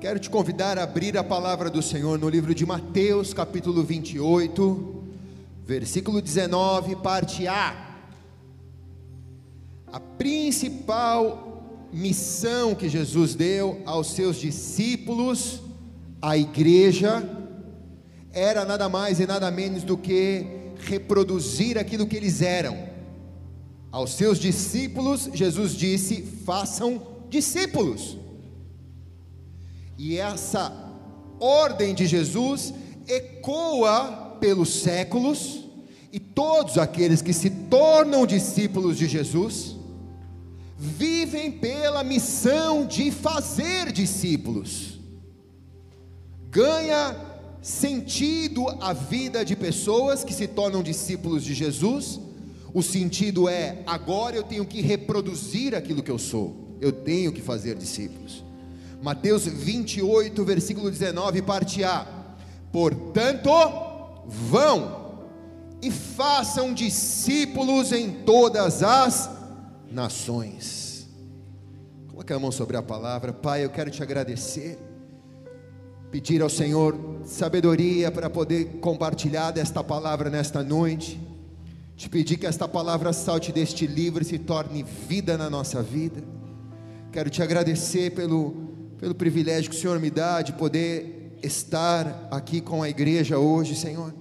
Quero te convidar a abrir a palavra do Senhor no livro de Mateus, capítulo 28, versículo 19, parte A. A principal missão que Jesus deu aos seus discípulos, à igreja, era nada mais e nada menos do que reproduzir aquilo que eles eram. Aos seus discípulos, Jesus disse: façam discípulos. E essa ordem de Jesus ecoa pelos séculos, e todos aqueles que se tornam discípulos de Jesus vivem pela missão de fazer discípulos. Ganha sentido a vida de pessoas que se tornam discípulos de Jesus. O sentido é: agora eu tenho que reproduzir aquilo que eu sou, eu tenho que fazer discípulos. Mateus 28, versículo 19, parte A. Portanto, vão e façam discípulos em todas as nações. Coloque a mão sobre a palavra, Pai. Eu quero te agradecer, pedir ao Senhor sabedoria para poder compartilhar desta palavra nesta noite. Te pedir que esta palavra salte deste livro e se torne vida na nossa vida. Quero te agradecer pelo pelo privilégio que o Senhor me dá de poder estar aqui com a igreja hoje, Senhor.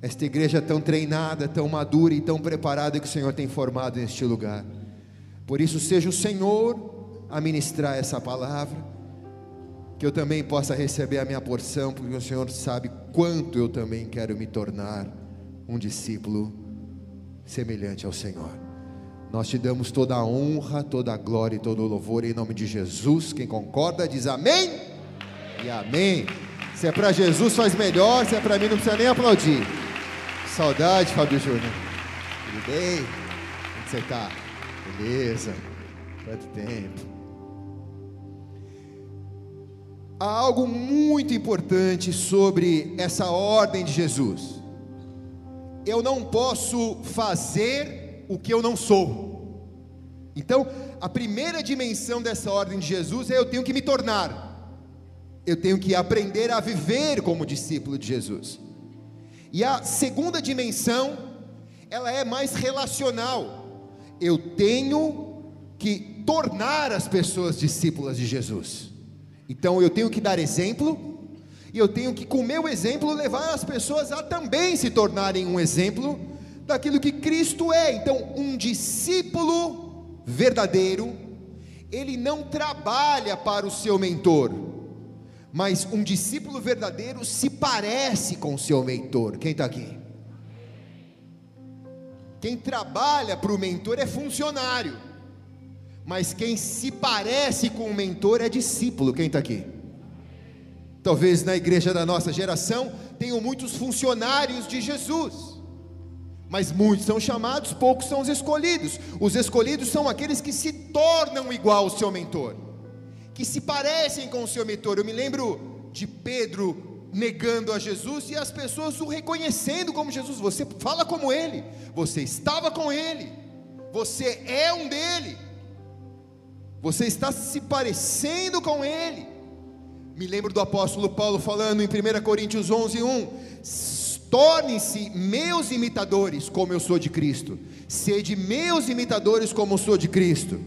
Esta igreja tão treinada, tão madura e tão preparada que o Senhor tem formado neste lugar. Por isso, seja o Senhor a ministrar essa palavra, que eu também possa receber a minha porção, porque o Senhor sabe quanto eu também quero me tornar um discípulo semelhante ao Senhor. Nós te damos toda a honra, toda a glória e todo o louvor em nome de Jesus. Quem concorda diz amém, amém. e amém. Se é para Jesus faz melhor, se é para mim não precisa nem aplaudir. Saudade, Fábio Júnior. Tudo bem? Como você está? Beleza. Quanto tempo? Há algo muito importante sobre essa ordem de Jesus. Eu não posso fazer o que eu não sou. Então, a primeira dimensão dessa ordem de Jesus é eu tenho que me tornar. Eu tenho que aprender a viver como discípulo de Jesus. E a segunda dimensão, ela é mais relacional. Eu tenho que tornar as pessoas discípulas de Jesus. Então eu tenho que dar exemplo, e eu tenho que, com meu exemplo, levar as pessoas a também se tornarem um exemplo daquilo que Cristo é. Então, um discípulo verdadeiro, ele não trabalha para o seu mentor, mas um discípulo verdadeiro se parece com o seu mentor. Quem está aqui? Quem trabalha para o mentor é funcionário, mas quem se parece com o mentor é discípulo. Quem está aqui? Talvez na igreja da nossa geração tenham muitos funcionários de Jesus mas muitos são chamados, poucos são os escolhidos. Os escolhidos são aqueles que se tornam igual ao seu mentor, que se parecem com o seu mentor. Eu me lembro de Pedro negando a Jesus e as pessoas o reconhecendo como Jesus. Você fala como ele, você estava com ele, você é um dele, você está se parecendo com ele. Me lembro do apóstolo Paulo falando em 1 Coríntios 11, 1 Tornem-se meus imitadores, como eu sou de Cristo. Sede meus imitadores, como eu sou de Cristo.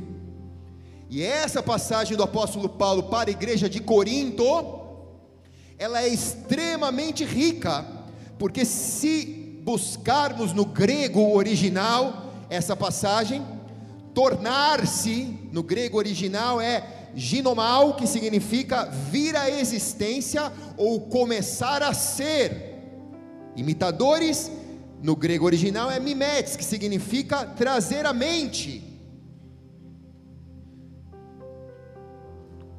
E essa passagem do apóstolo Paulo para a igreja de Corinto, ela é extremamente rica, porque se buscarmos no grego original essa passagem, tornar-se no grego original é ginomal, que significa vir à existência ou começar a ser. Imitadores, no grego original, é mimetes, que significa trazer à mente.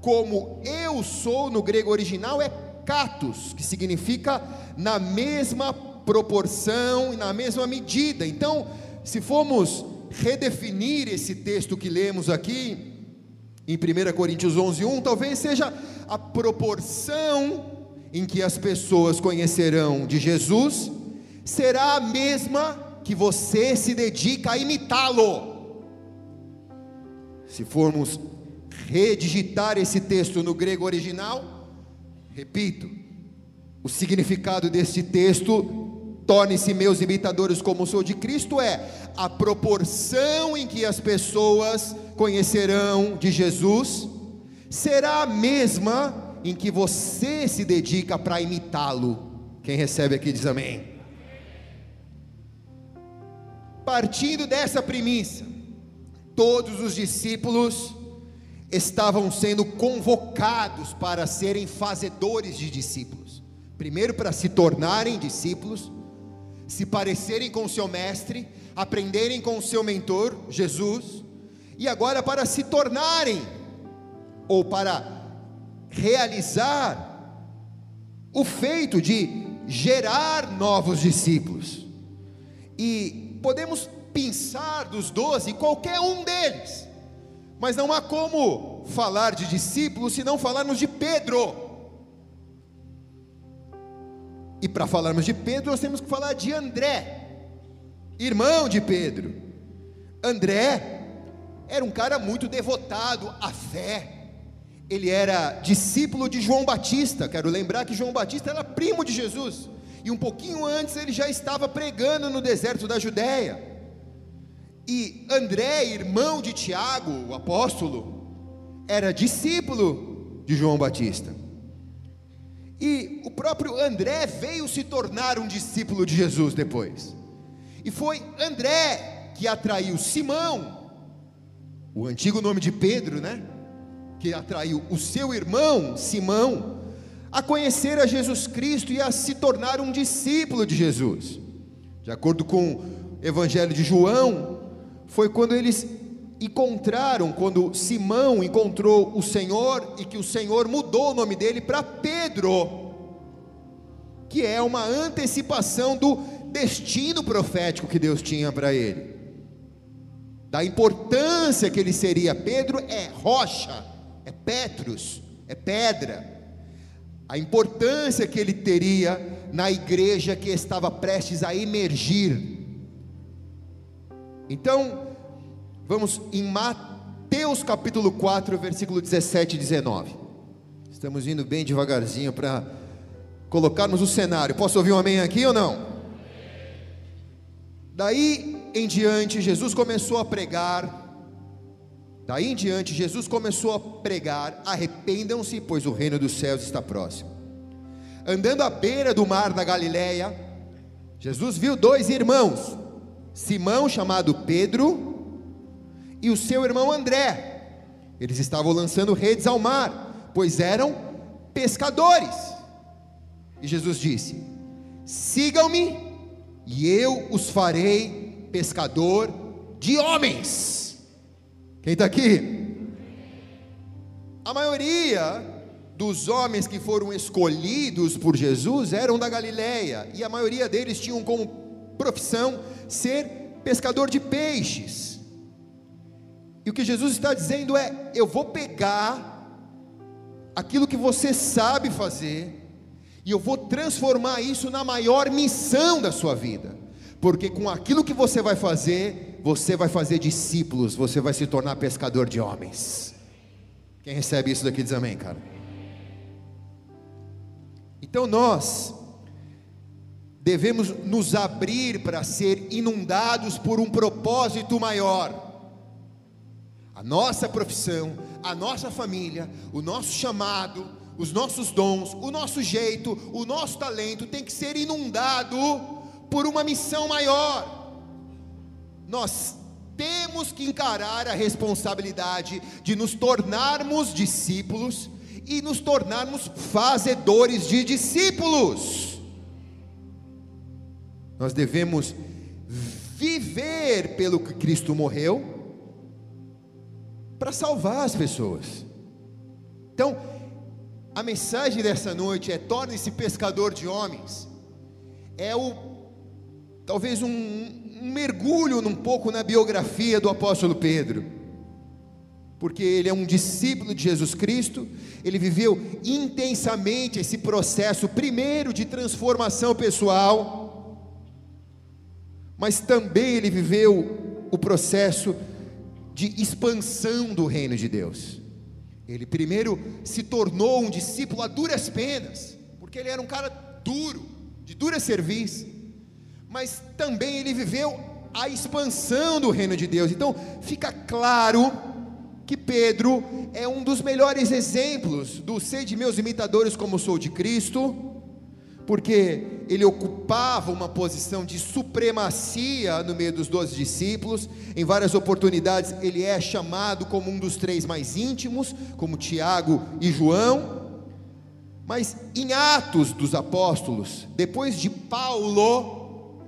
Como eu sou, no grego original, é katos, que significa na mesma proporção e na mesma medida. Então, se formos redefinir esse texto que lemos aqui, em 1 Coríntios 11, 1, talvez seja a proporção em que as pessoas conhecerão de Jesus será a mesma que você se dedica a imitá-lo. Se formos redigitar esse texto no grego original, repito, o significado desse texto, torne-se meus imitadores como sou de Cristo, é a proporção em que as pessoas conhecerão de Jesus será a mesma em que você se dedica para imitá-lo. Quem recebe aqui diz amém. Partindo dessa premissa, todos os discípulos estavam sendo convocados para serem fazedores de discípulos. Primeiro, para se tornarem discípulos, se parecerem com o seu mestre, aprenderem com o seu mentor, Jesus, e agora para se tornarem, ou para realizar, o feito de gerar novos discípulos. E podemos pensar dos doze, qualquer um deles, mas não há como falar de discípulos se não falarmos de Pedro. E para falarmos de Pedro, nós temos que falar de André, irmão de Pedro. André era um cara muito devotado à fé. Ele era discípulo de João Batista. Quero lembrar que João Batista era primo de Jesus. E um pouquinho antes ele já estava pregando no deserto da Judéia. E André, irmão de Tiago, o apóstolo, era discípulo de João Batista. E o próprio André veio se tornar um discípulo de Jesus depois. E foi André que atraiu Simão, o antigo nome de Pedro, né? Que atraiu o seu irmão Simão a conhecer a Jesus Cristo e a se tornar um discípulo de Jesus. De acordo com o Evangelho de João, foi quando eles encontraram, quando Simão encontrou o Senhor e que o Senhor mudou o nome dele para Pedro, que é uma antecipação do destino profético que Deus tinha para ele, da importância que ele seria. Pedro é rocha, é Petrus, é pedra. A importância que ele teria na igreja que estava prestes a emergir. Então, Vamos em Mateus capítulo 4, versículo 17 e 19. Estamos indo bem devagarzinho para colocarmos o cenário. Posso ouvir um amém aqui ou não? Daí em diante, Jesus começou a pregar. Daí em diante, Jesus começou a pregar: arrependam-se, pois o reino dos céus está próximo. Andando à beira do mar da Galileia, Jesus viu dois irmãos, Simão, chamado Pedro, e o seu irmão André. Eles estavam lançando redes ao mar, pois eram pescadores. E Jesus disse: Sigam-me, e eu os farei pescador de homens. Quem está aqui? A maioria dos homens que foram escolhidos por Jesus eram da Galileia, e a maioria deles tinham como profissão ser pescador de peixes. E o que Jesus está dizendo é: eu vou pegar aquilo que você sabe fazer, e eu vou transformar isso na maior missão da sua vida, porque com aquilo que você vai fazer, você vai fazer discípulos, você vai se tornar pescador de homens. Quem recebe isso daqui diz amém, cara. Então nós devemos nos abrir para ser inundados por um propósito maior a nossa profissão, a nossa família, o nosso chamado, os nossos dons, o nosso jeito, o nosso talento tem que ser inundado por uma missão maior. Nós temos que encarar a responsabilidade de nos tornarmos discípulos e nos tornarmos fazedores de discípulos. Nós devemos viver pelo que Cristo morreu para salvar as pessoas. Então, a mensagem dessa noite é: torne-se pescador de homens. É o talvez um, um mergulho um pouco na biografia do apóstolo Pedro, porque ele é um discípulo de Jesus Cristo, ele viveu intensamente esse processo, primeiro de transformação pessoal, mas também ele viveu o processo de expansão do reino de Deus. Ele primeiro se tornou um discípulo a duras penas, porque ele era um cara duro, de dura serviço, mas também ele viveu a expansão do reino de Deus. Então, fica claro que Pedro é um dos melhores exemplos do ser de meus imitadores como sou de Cristo, porque ele ocupava uma posição de supremacia no meio dos doze discípulos, em várias oportunidades ele é chamado como um dos três mais íntimos, como Tiago e João, mas em Atos dos Apóstolos, depois de Paulo,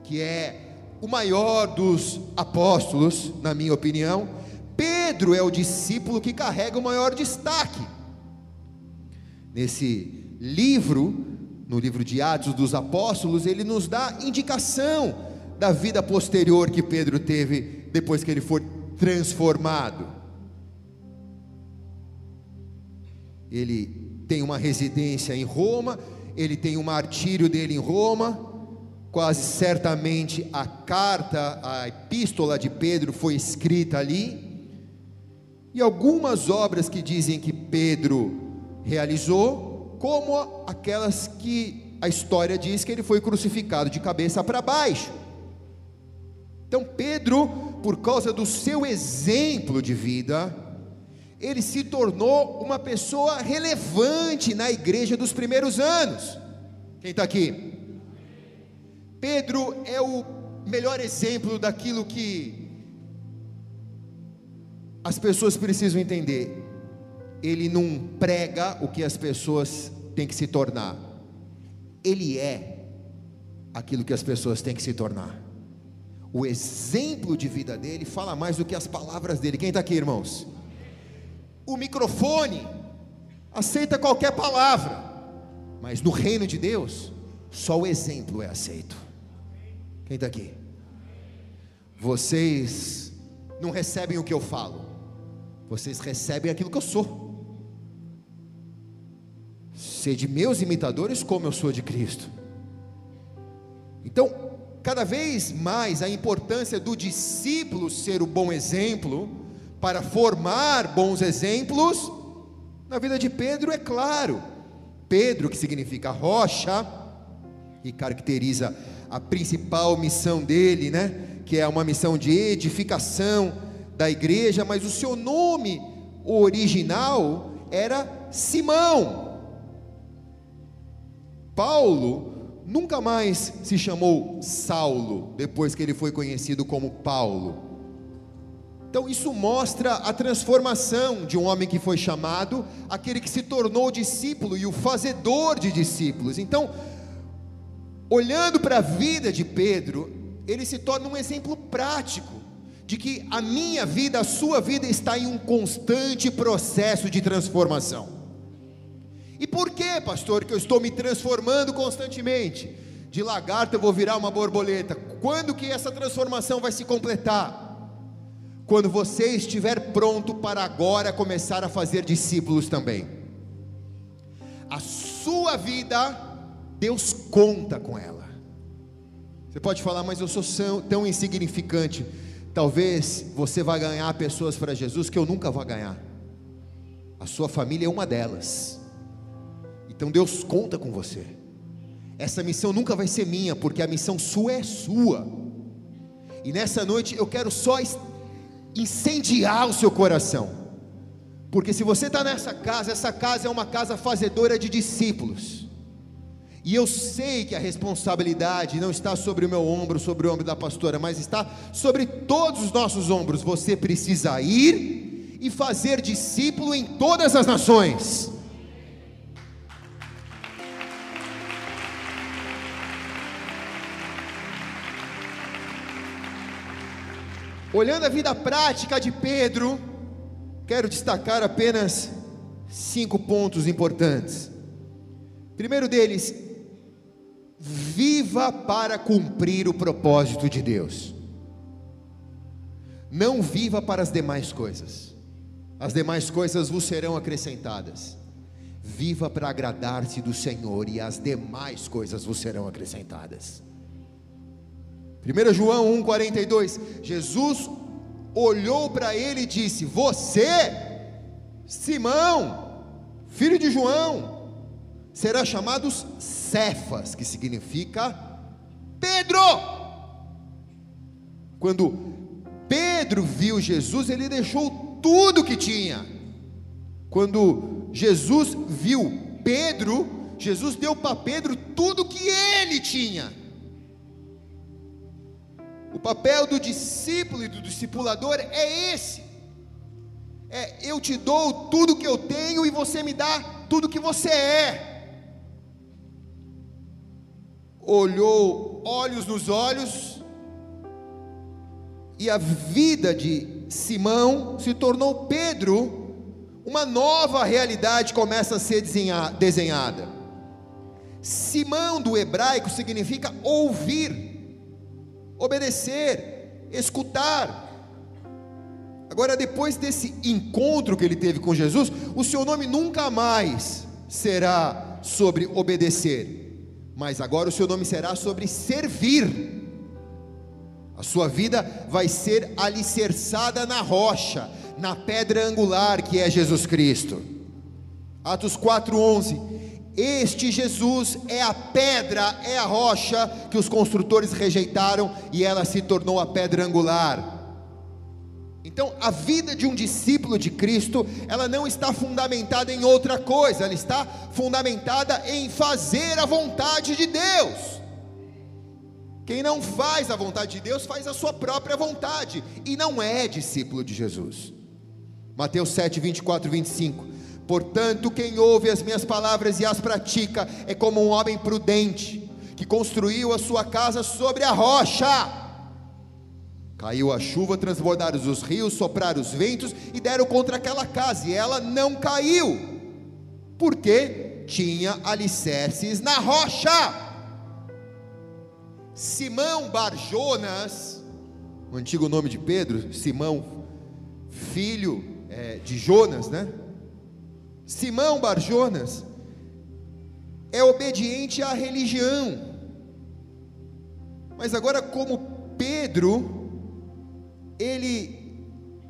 que é o maior dos apóstolos, na minha opinião, Pedro é o discípulo que carrega o maior destaque. Nesse livro, no livro de Atos dos Apóstolos, ele nos dá indicação da vida posterior que Pedro teve depois que ele foi transformado. Ele tem uma residência em Roma, ele tem um martírio dele em Roma, quase certamente a carta, a epístola de Pedro foi escrita ali e algumas obras que dizem que Pedro realizou, como aquelas que a história diz que ele foi crucificado de cabeça para baixo. Então, Pedro, por causa do seu exemplo de vida, ele se tornou uma pessoa relevante na igreja dos primeiros anos. Quem está aqui? Pedro é o melhor exemplo daquilo que as pessoas precisam entender, ele não prega o que as pessoas têm que se tornar, ele é aquilo que as pessoas têm que se tornar. O exemplo de vida dele fala mais do que as palavras dele. Quem está aqui, irmãos? O microfone aceita qualquer palavra, mas no reino de Deus, só o exemplo é aceito. Quem está aqui? Vocês não recebem o que eu falo, vocês recebem aquilo que eu sou. Sede meus imitadores, como eu sou de Cristo. Então, cada vez mais a importância do discípulo ser o bom exemplo, para formar bons exemplos, na vida de Pedro é claro. Pedro, que significa rocha, e caracteriza a principal missão dele, né? Que é uma missão de edificação da igreja, mas o seu nome original era Simão. Paulo nunca mais se chamou Saulo, depois que ele foi conhecido como Paulo. Então isso mostra a transformação de um homem que foi chamado, aquele que se tornou discípulo e o fazedor de discípulos. Então, olhando para a vida de Pedro, ele se torna um exemplo prático de que a minha vida, a sua vida está em um constante processo de transformação. E por que, pastor, que eu estou me transformando constantemente? De lagarto eu vou virar uma borboleta. Quando que essa transformação vai se completar? Quando você estiver pronto para agora começar a fazer discípulos também. A sua vida, Deus conta com ela. Você pode falar, mas eu sou tão insignificante. Talvez você vá ganhar pessoas para Jesus que eu nunca vou ganhar. A sua família é uma delas. Então Deus conta com você. Essa missão nunca vai ser minha, porque a missão sua é sua. E nessa noite eu quero só incendiar o seu coração. Porque se você está nessa casa, essa casa é uma casa fazedora de discípulos. E eu sei que a responsabilidade não está sobre o meu ombro, sobre o ombro da pastora, mas está sobre todos os nossos ombros. Você precisa ir e fazer discípulo em todas as nações. Olhando a vida prática de Pedro, quero destacar apenas cinco pontos importantes. Primeiro deles, viva para cumprir o propósito de Deus. Não viva para as demais coisas, as demais coisas vos serão acrescentadas. Viva para agradar-se do Senhor, e as demais coisas vos serão acrescentadas. 1 João 1,42: Jesus olhou para ele e disse: Você Simão, filho de João, será chamado Cefas, que significa Pedro. Quando Pedro viu Jesus, ele deixou tudo que tinha. Quando Jesus viu Pedro, Jesus deu para Pedro tudo que ele tinha. O papel do discípulo e do discipulador é esse. É, eu te dou tudo que eu tenho e você me dá tudo que você é. Olhou olhos nos olhos, e a vida de Simão se tornou Pedro, uma nova realidade começa a ser desenhada. Simão do hebraico significa ouvir obedecer, escutar. Agora, depois desse encontro que ele teve com Jesus, o seu nome nunca mais será sobre obedecer, mas agora o seu nome será sobre servir. A sua vida vai ser alicerçada na rocha, na pedra angular que é Jesus Cristo. Atos 4:11 este Jesus é a pedra, é a rocha que os construtores rejeitaram e ela se tornou a pedra angular. Então, a vida de um discípulo de Cristo, ela não está fundamentada em outra coisa, ela está fundamentada em fazer a vontade de Deus. Quem não faz a vontade de Deus, faz a sua própria vontade e não é discípulo de Jesus. Mateus 7, 24 e 25. Portanto, quem ouve as minhas palavras e as pratica é como um homem prudente, que construiu a sua casa sobre a rocha. Caiu a chuva, transbordaram os rios, sopraram os ventos e deram contra aquela casa, e ela não caiu, porque tinha alicerces na rocha. Simão Barjonas, o antigo nome de Pedro, Simão, filho é, de Jonas, né? Simão Barjonas é obediente à religião, mas agora, como Pedro, ele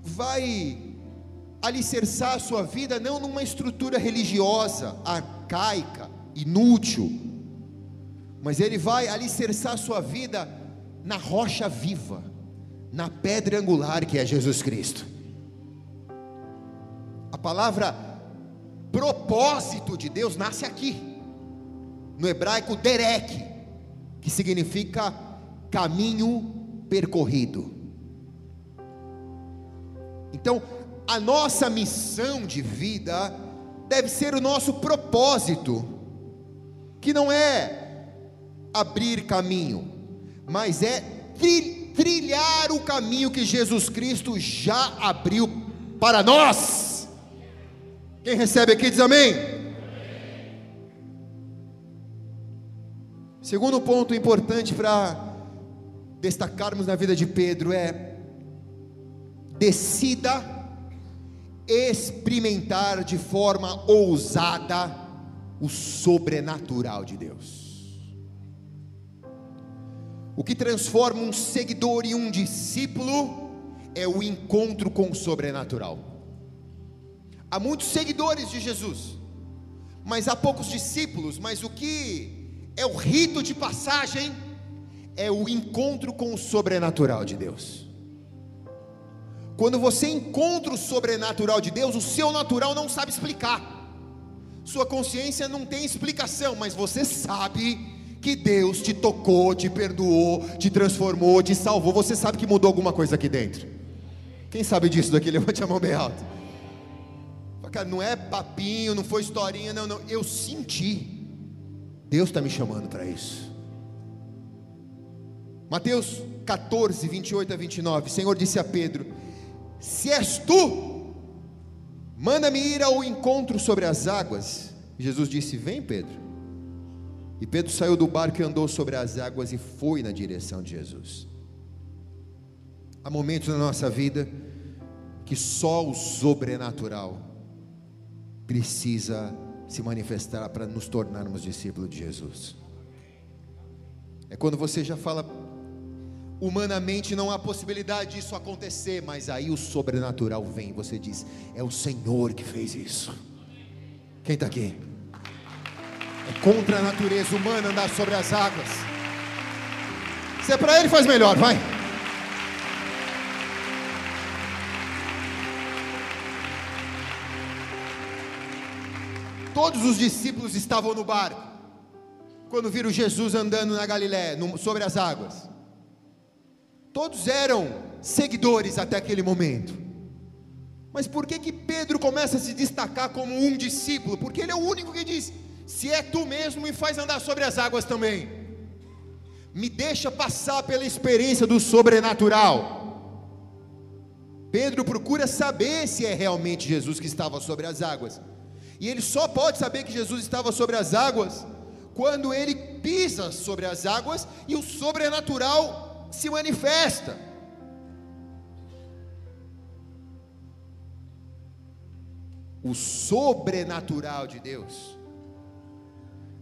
vai alicerçar a sua vida não numa estrutura religiosa, arcaica, inútil, mas ele vai alicerçar a sua vida na rocha viva, na pedra angular que é Jesus Cristo. A palavra propósito de Deus nasce aqui, no hebraico derek, que significa caminho percorrido. Então, a nossa missão de vida deve ser o nosso propósito, que não é abrir caminho, mas é trilhar o caminho que Jesus Cristo já abriu para nós. Quem recebe aqui diz amém. Segundo ponto importante para destacarmos na vida de Pedro é: decida experimentar de forma ousada o sobrenatural de Deus. O que transforma um seguidor em um discípulo é o encontro com o sobrenatural. Há muitos seguidores de Jesus, mas há poucos discípulos. Mas o que é o rito de passagem é o encontro com o sobrenatural de Deus. Quando você encontra o sobrenatural de Deus, o seu natural não sabe explicar. Sua consciência não tem explicação, mas você sabe que Deus te tocou, te perdoou, te transformou, te salvou. Você sabe que mudou alguma coisa aqui dentro. Quem sabe disso daqui? Levante a mão bem alto cara, não é papinho, não foi historinha, não, não. Eu senti. Deus está me chamando para isso. Mateus 14, 28 a 29. O Senhor disse a Pedro: Se és tu, manda-me ir ao encontro sobre as águas. Jesus disse: Vem, Pedro. E Pedro saiu do barco e andou sobre as águas e foi na direção de Jesus. Há momentos na nossa vida que só o sobrenatural precisa se manifestar para nos tornarmos discípulos de Jesus. É quando você já fala, Humanamente não há possibilidade disso acontecer, mas aí o sobrenatural vem e você diz: é o Senhor que fez isso. Quem está aqui? É contra a natureza humana andar sobre as águas. Se é para ele, faz melhor, vai. Todos os discípulos estavam no barco, quando viram Jesus andando na Galiléia, sobre as águas. Todos eram seguidores até aquele momento. Mas por que que Pedro começa a se destacar como um discípulo? Porque ele é o único que diz: "Se é tu mesmo, me faz andar sobre as águas também". Me deixa passar pela experiência do sobrenatural. Pedro procura saber se é realmente Jesus que estava sobre as águas. E ele só pode saber que Jesus estava sobre as águas quando ele pisa sobre as águas e o sobrenatural se manifesta. O sobrenatural de Deus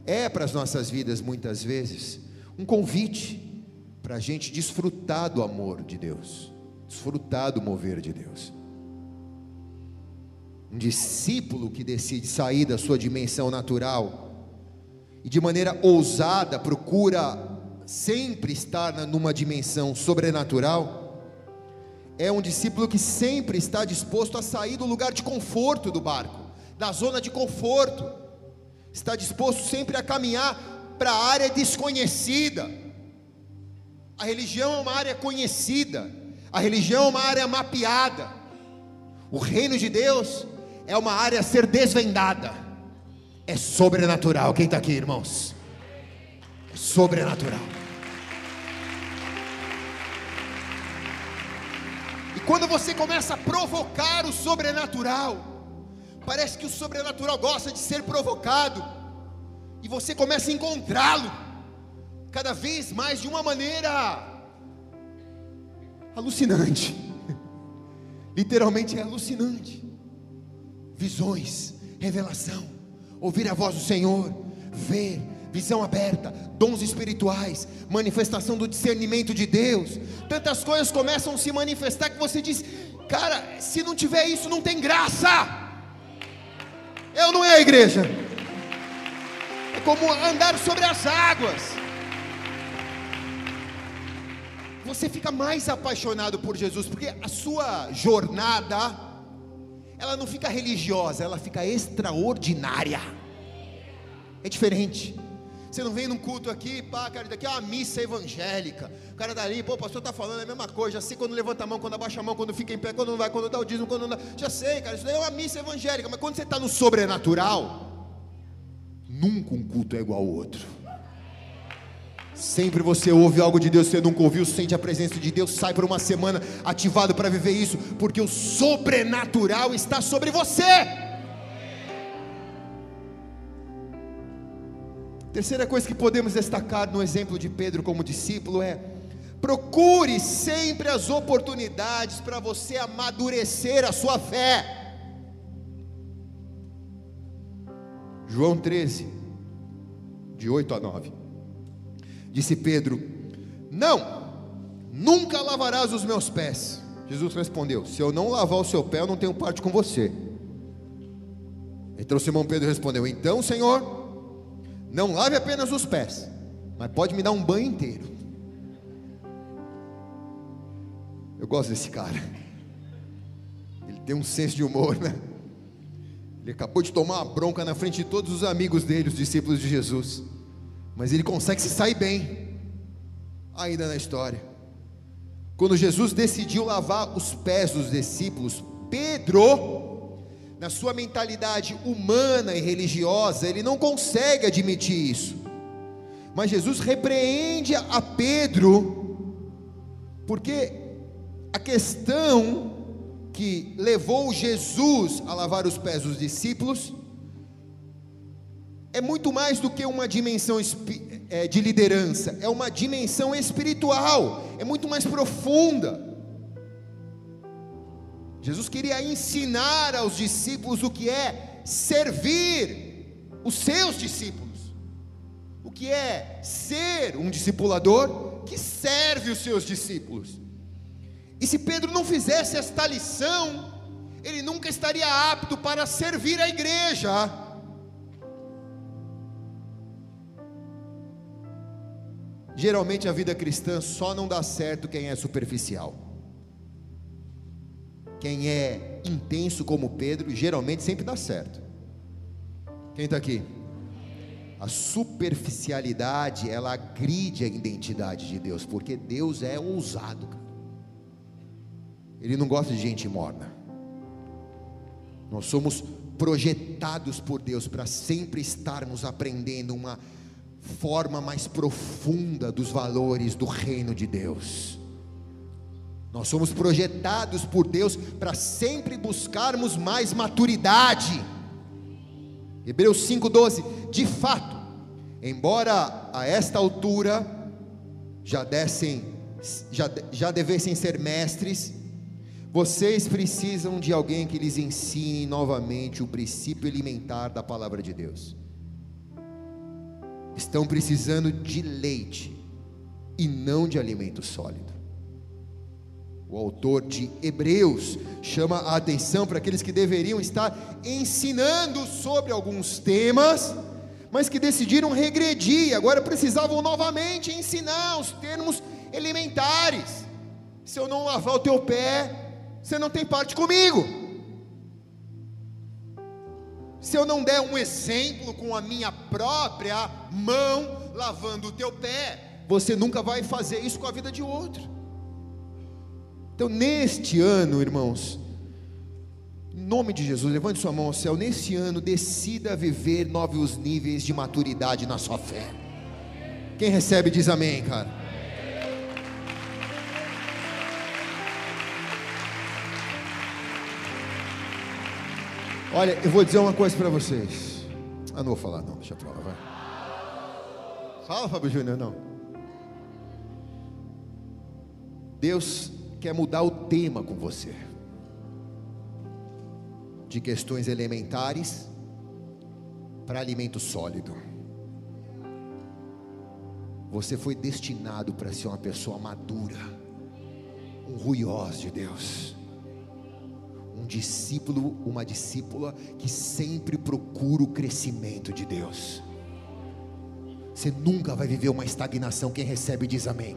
é para as nossas vidas muitas vezes um convite para a gente desfrutar do amor de Deus, desfrutar do mover de Deus. Um discípulo que decide sair da sua dimensão natural e de maneira ousada procura sempre estar numa dimensão sobrenatural, é um discípulo que sempre está disposto a sair do lugar de conforto do barco, da zona de conforto, está disposto sempre a caminhar para a área desconhecida. A religião é uma área conhecida, a religião é uma área mapeada, o reino de Deus é uma área a ser desvendada, é sobrenatural. Quem está aqui, irmãos? É sobrenatural. Quando você começa a provocar o sobrenatural, parece que o sobrenatural gosta de ser provocado, e você começa a encontrá-lo, cada vez mais de uma maneira alucinante. Literalmente é alucinante. Visões, revelação, ouvir a voz do Senhor, ver, visão aberta, dons espirituais, manifestação do discernimento de Deus. Tantas coisas começam a se manifestar que você diz: "Cara, se não tiver isso não tem graça". Eu não é a igreja. É como andar sobre as águas. Você fica mais apaixonado por Jesus porque a sua jornada ela não fica religiosa, ela fica extraordinária. É diferente. Você não vem num culto aqui, pá, cara, daqui é uma missa evangélica. O cara dali, pô, o pastor está falando é a mesma coisa. Já sei quando levanta a mão, quando abaixa a mão, quando fica em pé, quando não vai, quando dá o dízimo, quando não dá. Já sei, cara, isso daí é uma missa evangélica. Mas quando você está no sobrenatural, nunca um culto é igual ao outro. Sempre você ouve algo de Deus, você nunca ouviu, sente a presença de Deus, sai por uma semana ativado para viver isso, porque o sobrenatural está sobre você. Terceira coisa que podemos destacar no exemplo de Pedro como discípulo é: procure sempre as oportunidades para você amadurecer a sua fé. João 13, de 8 a 9. Disse Pedro: Não, nunca lavarás os meus pés. Jesus respondeu: Se eu não lavar o seu pé, eu não tenho parte com você. Então Simão Pedro respondeu: Então, Senhor, não lave apenas os pés, mas pode me dar um banho inteiro. Eu gosto desse cara. Ele tem um senso de humor, né? Ele acabou de tomar uma bronca na frente de todos os amigos dele, os discípulos de Jesus. Mas ele consegue se sair bem, ainda na história. Quando Jesus decidiu lavar os pés dos discípulos, Pedro na sua mentalidade humana e religiosa, ele não consegue admitir isso. Mas Jesus repreende a Pedro, porque a questão que levou Jesus a lavar os pés dos discípulos é muito mais do que uma dimensão é, de liderança, é uma dimensão espiritual, é muito mais profunda. Jesus queria ensinar aos discípulos o que é servir os seus discípulos, o que é ser um discipulador que serve os seus discípulos. E se Pedro não fizesse esta lição, ele nunca estaria apto para servir a igreja. Geralmente a vida cristã só não dá certo quem é superficial. Quem é intenso como Pedro, geralmente sempre dá certo. Quem está aqui? A superficialidade, ela agride a identidade de Deus, porque Deus é ousado. Ele não gosta de gente morna. Nós somos projetados por Deus para sempre estarmos aprendendo uma forma mais profunda dos valores do reino de Deus. Nós somos projetados por Deus para sempre buscarmos mais maturidade. Hebreus 5,12: De fato, embora a esta altura já dessem, já, já devessem ser mestres, vocês precisam de alguém que lhes ensine novamente o princípio elementar da palavra de Deus. Estão precisando de leite e não de alimento sólido. O autor de Hebreus chama a atenção para aqueles que deveriam estar ensinando sobre alguns temas, mas que decidiram regredir, agora precisavam novamente ensinar os termos elementares. Se eu não lavar o teu pé, você não tem parte comigo. Se eu não der um exemplo com a minha própria mão lavando o teu pé, você nunca vai fazer isso com a vida de outro. Então, neste ano, irmãos, em nome de Jesus, levante sua mão ao céu. Nesse ano, decida viver novos níveis de maturidade na sua fé. Quem recebe diz amém, cara. Olha, eu vou dizer uma coisa para vocês. Ah, não vou falar, não, deixa pra lá, vai. Fala, Fábio Júnior, não. Deus quer mudar o tema com você, de questões elementares para alimento sólido. Você foi destinado para ser uma pessoa madura, um ruiós de Deus um discípulo, uma discípula que sempre procura o crescimento de Deus. Você nunca vai viver uma estagnação. Quem recebe diz amém.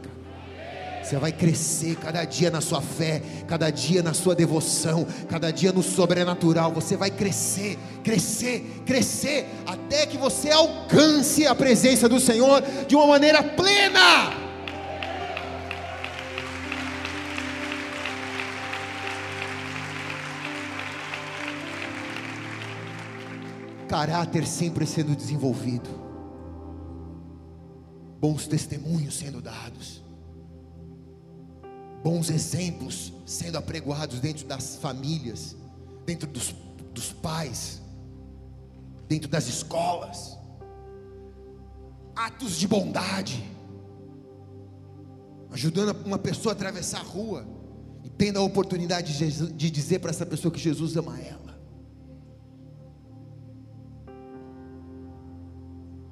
Você vai crescer cada dia na sua fé, cada dia na sua devoção, cada dia no sobrenatural. Você vai crescer, crescer, crescer, até que você alcance a presença do Senhor de uma maneira plena. caráter sempre sendo desenvolvido, bons testemunhos sendo dados, bons exemplos sendo apregoados dentro das famílias, dentro dos, dos pais, dentro das escolas, atos de bondade, ajudando uma pessoa a atravessar a rua e tendo a oportunidade de, de dizer para essa pessoa que Jesus ama ela.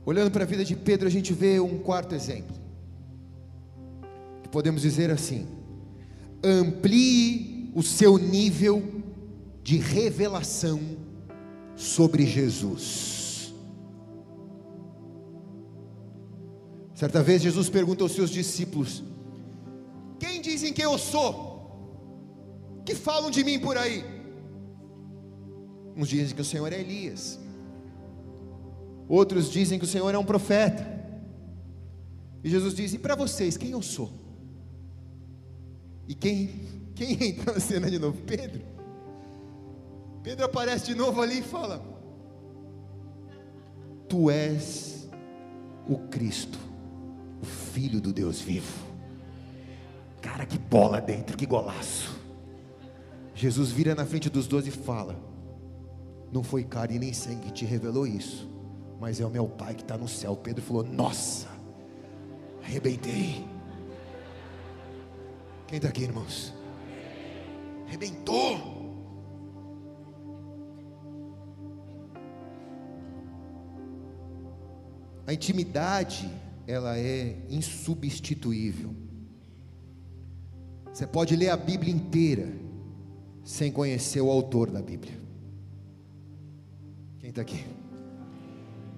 Olhando para a vida de Pedro, a gente vê um quarto exemplo. Que podemos dizer assim: amplie o seu nível de revelação sobre Jesus. Certa vez Jesus pergunta aos seus discípulos: Quem dizem que eu sou? Que falam de mim por aí? Uns dizem que o Senhor é Elias, Outros dizem que o Senhor é um profeta. E Jesus diz: E para vocês, quem eu sou? E quem, quem entra na cena de novo? Pedro. Pedro aparece de novo ali e fala: Tu és o Cristo, o Filho do Deus vivo. Cara, que bola dentro, que golaço. Jesus vira na frente dos doze e fala: Não foi carne nem sangue que te revelou isso, mas é o meu pai que está no céu. Pedro falou: Nossa, arrebentei. Quem está aqui, irmãos? Arrebentou. A intimidade ela é insubstituível. Você pode ler a Bíblia inteira sem conhecer o autor da Bíblia. Quem está aqui?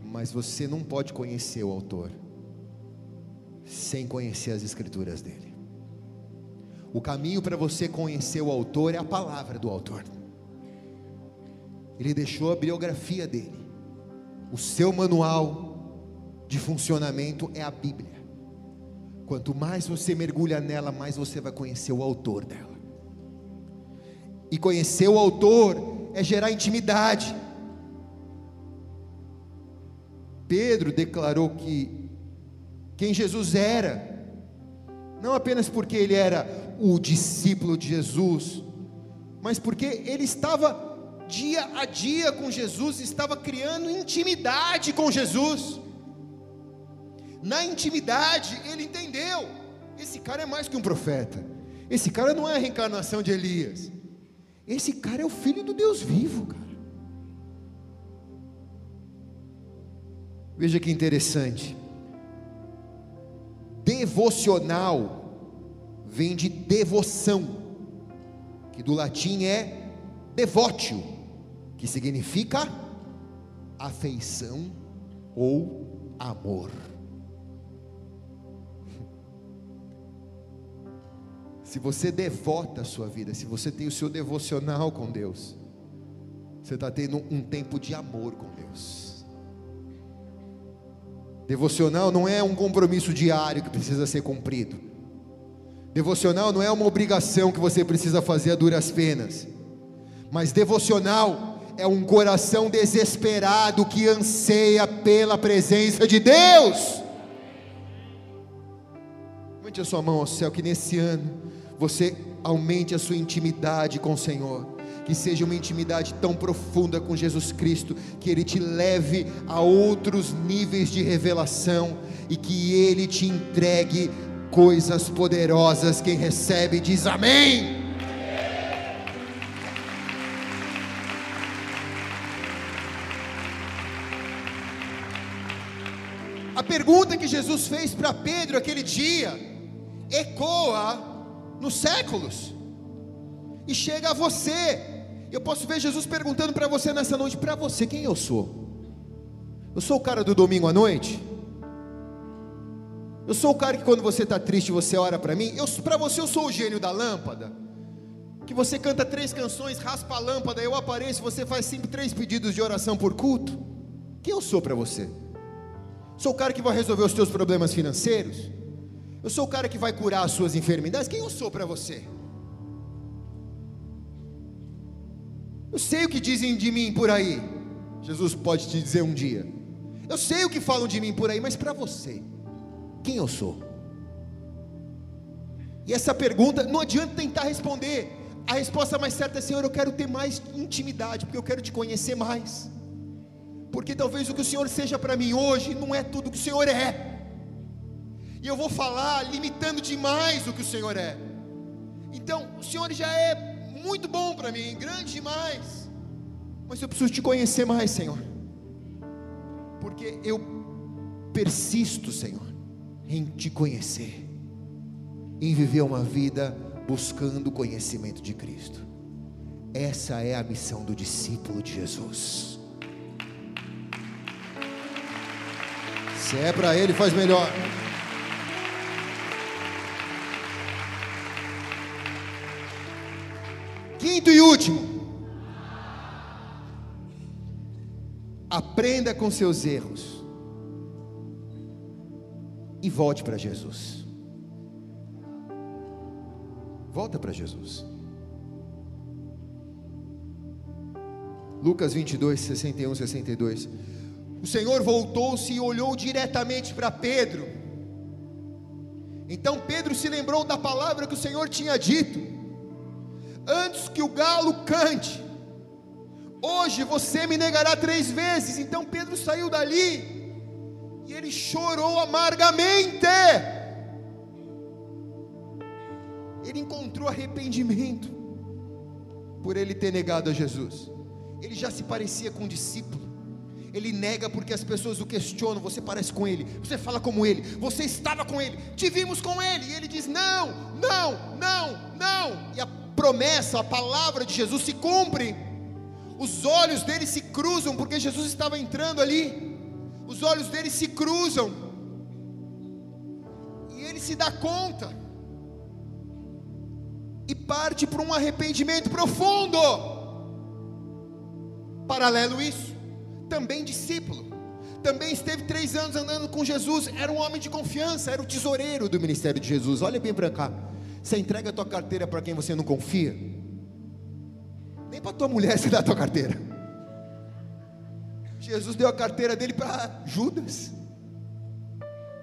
Mas você não pode conhecer o autor sem conhecer as escrituras dele. O caminho para você conhecer o autor é a palavra do autor. Ele deixou a biografia dele. O seu manual de funcionamento é a Bíblia. Quanto mais você mergulha nela, mais você vai conhecer o autor dela. E conhecer o autor é gerar intimidade. Pedro declarou que quem Jesus era, não apenas porque ele era o discípulo de Jesus, mas porque ele estava dia a dia com Jesus, estava criando intimidade com Jesus. Na intimidade, ele entendeu: esse cara é mais que um profeta, esse cara não é a reencarnação de Elias, esse cara é o filho do Deus vivo, cara. Veja que interessante. Devocional vem de devoção, que do latim é devotio, que significa afeição ou amor. Se você devota a sua vida, se você tem o seu devocional com Deus, você está tendo um tempo de amor com Deus. Devocional não é um compromisso diário que precisa ser cumprido. Devocional não é uma obrigação que você precisa fazer a duras penas. Mas devocional é um coração desesperado que anseia pela presença de Deus. Levante a sua mão ao céu, que nesse ano você aumente a sua intimidade com o Senhor. Que seja uma intimidade tão profunda com Jesus Cristo, que Ele te leve a outros níveis de revelação e que Ele te entregue coisas poderosas. Quem recebe diz amém. A pergunta que Jesus fez para Pedro aquele dia ecoa nos séculos e chega a você. Eu posso ver Jesus perguntando para você nessa noite: para você, quem eu sou? Eu sou o cara do domingo à noite? Eu sou o cara que quando você está triste você ora para mim? Para você eu sou o gênio da lâmpada? Que você canta três canções, raspa a lâmpada, eu apareço, você faz cinco, três pedidos de oração por culto? Quem eu sou para você? Sou o cara que vai resolver os teus problemas financeiros? Eu sou o cara que vai curar as suas enfermidades? Quem eu sou para você? Eu sei o que dizem de mim por aí. Jesus pode te dizer um dia. Eu sei o que falam de mim por aí, mas para você, quem eu sou? E essa pergunta, não adianta tentar responder. A resposta mais certa é: Senhor, eu quero ter mais intimidade, porque eu quero te conhecer mais porque talvez o que o Senhor seja para mim hoje não é tudo que o Senhor é, e eu vou falar limitando demais o que o Senhor é. Então, o Senhor já é muito bom para mim, grande demais, mas eu preciso te conhecer mais, Senhor, porque eu persisto, Senhor, em te conhecer, em viver uma vida buscando o conhecimento de Cristo. Essa é a missão do discípulo de Jesus. Se é para ele, faz melhor. Quinto e último. Aprenda com seus erros. E volte para Jesus. Volta para Jesus. Lucas 22, 61, 62. O Senhor voltou-se e olhou diretamente para Pedro. Então Pedro se lembrou da palavra que o Senhor tinha dito: Antes que o galo cante, hoje você me negará três vezes. Então Pedro saiu dali e ele chorou amargamente. Ele encontrou arrependimento por ele ter negado a Jesus. Ele já se parecia com um discípulo Ele nega porque as pessoas o questionam. Você parece com ele, você fala como ele, você estava com ele, te vimos com ele. E ele diz: Não, não, não, não. E a promessa, a palavra de Jesus se cumpre. Os olhos dele se cruzam porque Jesus estava entrando ali. Os olhos dele se cruzam. E ele se dá conta. E parte para um arrependimento profundo. Paralelo isso também discípulo, também esteve três anos andando com Jesus, era um homem de confiança, era o tesoureiro do ministério de Jesus. Olha bem para cá, você entrega a tua carteira para quem você não confia? Nem para tua mulher você dá a tua carteira. Jesus deu a carteira dele para Judas.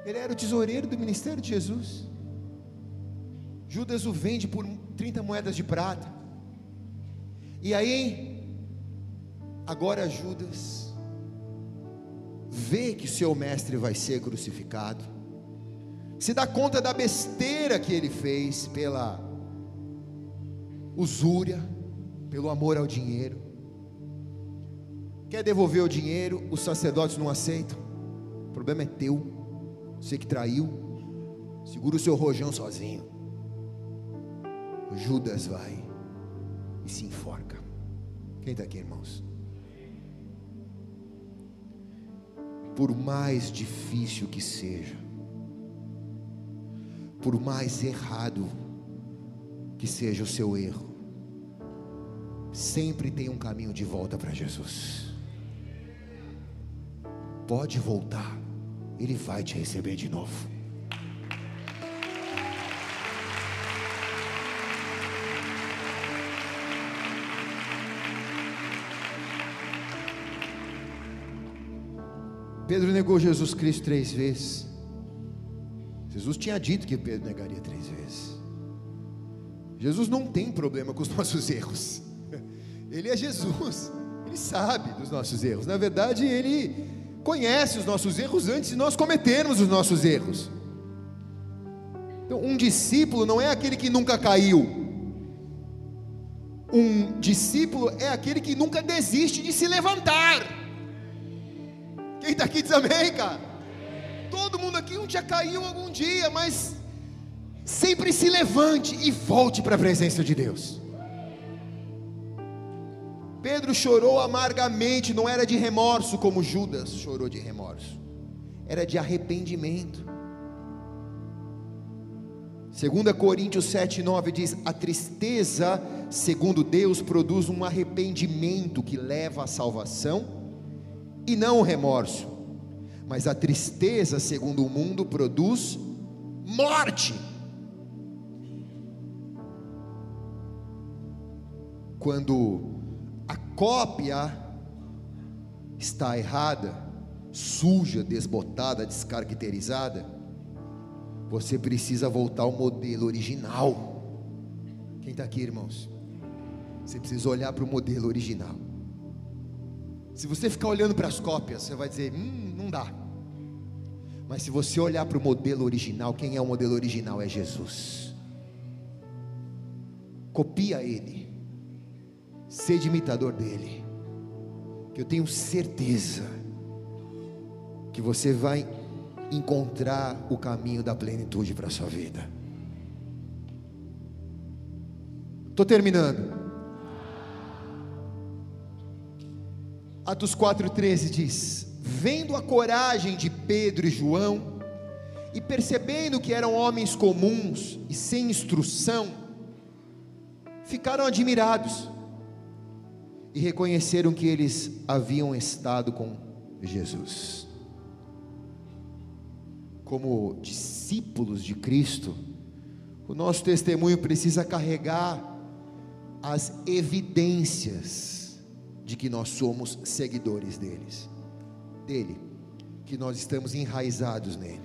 Ele era o tesoureiro do ministério de Jesus. Judas o vende por 30 moedas de prata. E aí, agora Judas vê que seu mestre vai ser crucificado, se dá conta da besteira que ele fez pela usúria, pelo amor ao dinheiro. Quer devolver o dinheiro, os sacerdotes não aceitam. O problema é teu. Você que traiu, segura o seu rojão sozinho. Judas vai e se enforca. Quem está aqui, irmãos? por mais difícil que seja, por mais errado que seja o seu erro, sempre tem um caminho de volta para Jesus. Pode voltar, Ele vai te receber de novo. Pedro negou Jesus Cristo três vezes. Jesus tinha dito que Pedro negaria três vezes. Jesus não tem problema com os nossos erros. Ele é Jesus. Ele sabe dos nossos erros. Na verdade, ele conhece os nossos erros antes de nós cometermos os nossos erros. Então, um discípulo não é aquele que nunca caiu. Um discípulo é aquele que nunca desiste de se levantar. Quem está aqui diz amém, cara. Todo mundo aqui um dia caiu algum dia, mas sempre se levante e volte para a presença de Deus. Pedro chorou amargamente, não era de remorso como Judas chorou de remorso, era de arrependimento. 2 Coríntios 7,9 diz: A tristeza, segundo Deus, produz um arrependimento que leva à salvação e não o remorso. Mas a tristeza, segundo o mundo, produz morte. Quando a cópia está errada, suja, desbotada, descaracterizada, você precisa voltar ao modelo original. Quem está aqui, irmãos? Você precisa olhar para o modelo original. Se você ficar olhando para as cópias, você vai dizer: hum, não dá. Mas se você olhar para o modelo original, quem é o modelo original? É Jesus. Copia ele, seja imitador dele, que eu tenho certeza que você vai encontrar o caminho da plenitude para a sua vida. Estou terminando. Atos 4,13 diz: Vendo a coragem de Pedro e João, e percebendo que eram homens comuns e sem instrução, ficaram admirados e reconheceram que eles haviam estado com Jesus. Como discípulos de Cristo, o nosso testemunho precisa carregar as evidências de que nós somos seguidores deles, dele, que nós estamos enraizados nele.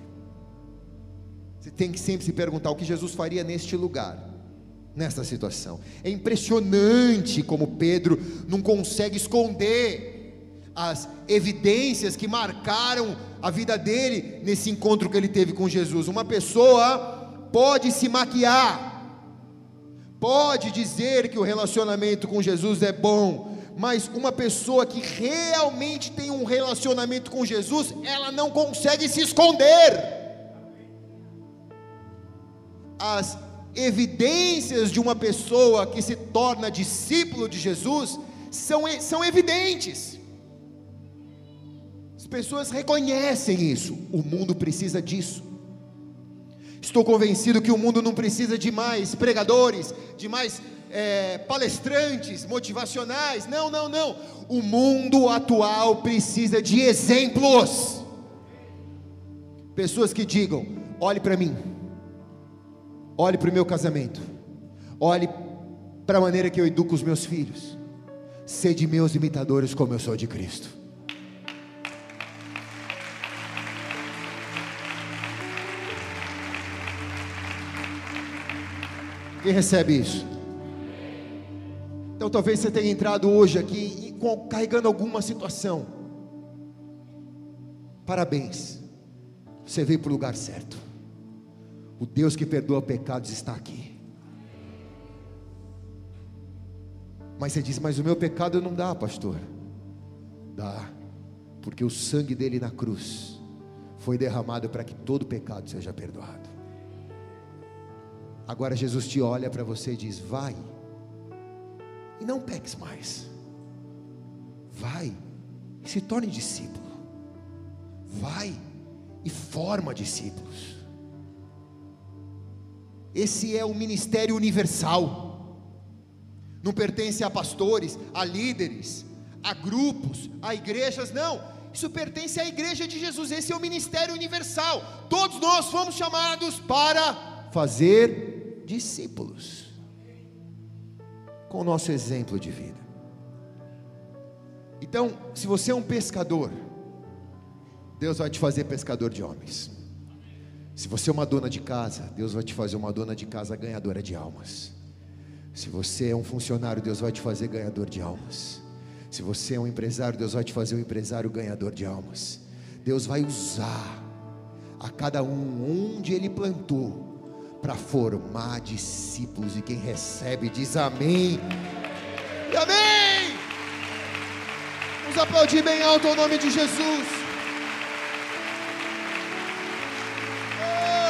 Você tem que sempre se perguntar o que Jesus faria neste lugar, nesta situação. É impressionante como Pedro não consegue esconder as evidências que marcaram a vida dele nesse encontro que ele teve com Jesus. Uma pessoa pode se maquiar, pode dizer que o relacionamento com Jesus é bom, mas uma pessoa que realmente tem um relacionamento com Jesus, ela não consegue se esconder. As evidências de uma pessoa que se torna discípulo de Jesus são, são evidentes. As pessoas reconhecem isso. O mundo precisa disso. Estou convencido que o mundo não precisa de mais pregadores, de mais é, palestrantes motivacionais. Não, não, não. O mundo atual precisa de exemplos. Pessoas que digam: olhe para mim, olhe para o meu casamento, olhe para a maneira que eu educo os meus filhos. Sede meus imitadores, como eu sou de Cristo. Quem recebe isso? Então talvez você tenha entrado hoje aqui carregando alguma situação. Parabéns. Você veio para o lugar certo. O Deus que perdoa pecados está aqui. Mas você diz, mas o meu pecado não dá, pastor. Dá, porque o sangue dele na cruz foi derramado para que todo pecado seja perdoado. Agora Jesus te olha para você e diz: vai, e não peques mais. Vai e se torne discípulo. Vai e forma discípulos. Esse é o ministério universal não pertence a pastores, a líderes, a grupos, a igrejas, não. Isso pertence à igreja de Jesus, esse é o ministério universal. Todos nós fomos chamados para fazer discípulos, com o nosso exemplo de vida. Então, se você é um pescador, Deus vai te fazer pescador de homens. Se você é uma dona de casa, Deus vai te fazer uma dona de casa ganhadora de almas. Se você é um funcionário, Deus vai te fazer ganhador de almas. Se você é um empresário, Deus vai te fazer um empresário ganhador de almas. Deus vai usar a cada um onde Ele plantou para formar discípulos. E quem recebe diz amém. E amém. Vamos aplaudir bem alto o nome de Jesus. Oh!